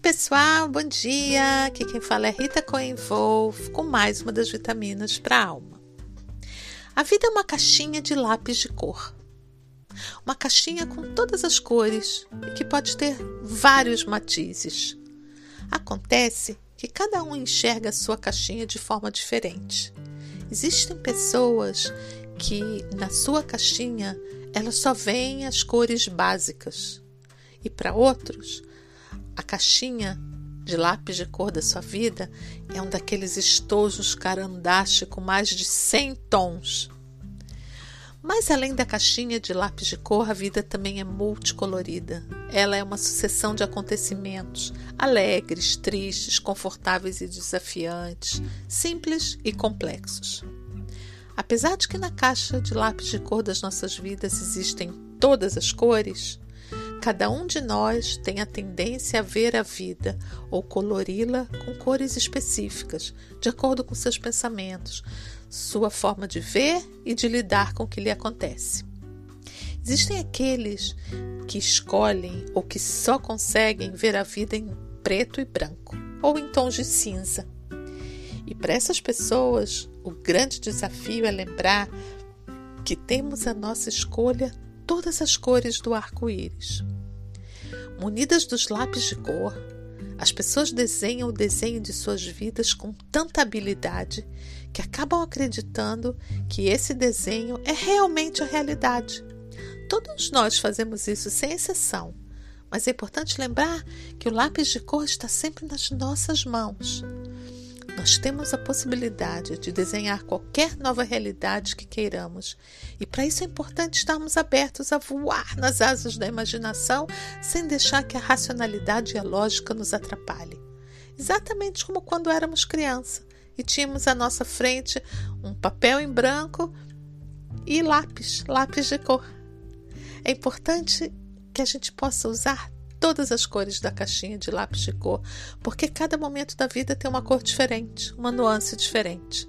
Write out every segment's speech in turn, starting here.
pessoal, bom dia! Aqui quem fala é Rita Cohen Wolf com mais uma das vitaminas para a alma. A vida é uma caixinha de lápis de cor. Uma caixinha com todas as cores e que pode ter vários matizes. Acontece que cada um enxerga a sua caixinha de forma diferente. Existem pessoas que na sua caixinha elas só veem as cores básicas. E para outros, a caixinha de lápis de cor da sua vida é um daqueles estojos carandache com mais de 100 tons. Mas além da caixinha de lápis de cor, a vida também é multicolorida. Ela é uma sucessão de acontecimentos alegres, tristes, confortáveis e desafiantes, simples e complexos. Apesar de que na caixa de lápis de cor das nossas vidas existem todas as cores, Cada um de nós tem a tendência a ver a vida ou colori-la com cores específicas, de acordo com seus pensamentos, sua forma de ver e de lidar com o que lhe acontece. Existem aqueles que escolhem ou que só conseguem ver a vida em preto e branco ou em tons de cinza. E para essas pessoas, o grande desafio é lembrar que temos a nossa escolha todas as cores do arco-íris. Munidas dos lápis de cor, as pessoas desenham o desenho de suas vidas com tanta habilidade que acabam acreditando que esse desenho é realmente a realidade. Todos nós fazemos isso sem exceção, mas é importante lembrar que o lápis de cor está sempre nas nossas mãos. Nós temos a possibilidade de desenhar qualquer nova realidade que queiramos, e para isso é importante estarmos abertos a voar nas asas da imaginação sem deixar que a racionalidade e a lógica nos atrapalhem. Exatamente como quando éramos criança e tínhamos à nossa frente um papel em branco e lápis, lápis de cor. É importante que a gente possa usar todas as cores da caixinha de lápis de cor, porque cada momento da vida tem uma cor diferente, uma nuance diferente.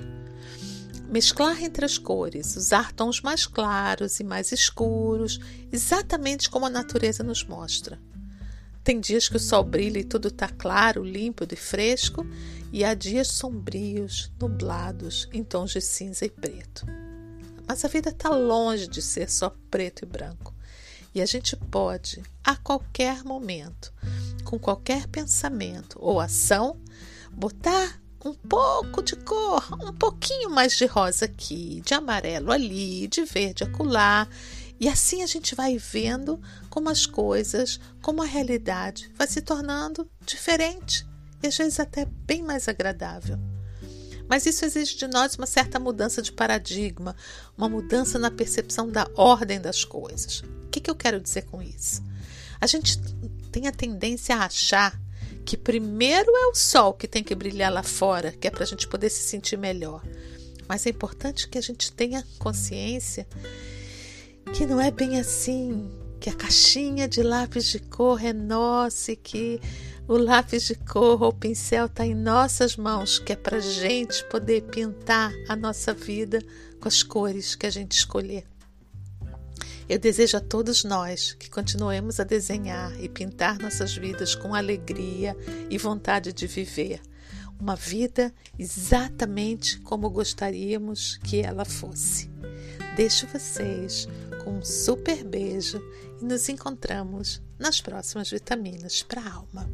Mesclar entre as cores, usar tons mais claros e mais escuros, exatamente como a natureza nos mostra. Tem dias que o sol brilha e tudo está claro, límpido e fresco, e há dias sombrios, nublados, em tons de cinza e preto. Mas a vida está longe de ser só preto e branco. E a gente pode, a qualquer momento, com qualquer pensamento ou ação, botar um pouco de cor, um pouquinho mais de rosa aqui, de amarelo ali, de verde acolá. E assim a gente vai vendo como as coisas, como a realidade vai se tornando diferente e às vezes até bem mais agradável. Mas isso exige de nós uma certa mudança de paradigma, uma mudança na percepção da ordem das coisas. Que, que eu quero dizer com isso? A gente tem a tendência a achar que primeiro é o sol que tem que brilhar lá fora, que é para a gente poder se sentir melhor. Mas é importante que a gente tenha consciência que não é bem assim, que a caixinha de lápis de cor é nossa e que o lápis de cor ou o pincel está em nossas mãos, que é para gente poder pintar a nossa vida com as cores que a gente escolher. Eu desejo a todos nós que continuemos a desenhar e pintar nossas vidas com alegria e vontade de viver. Uma vida exatamente como gostaríamos que ela fosse. Deixo vocês com um super beijo e nos encontramos nas próximas vitaminas para a alma.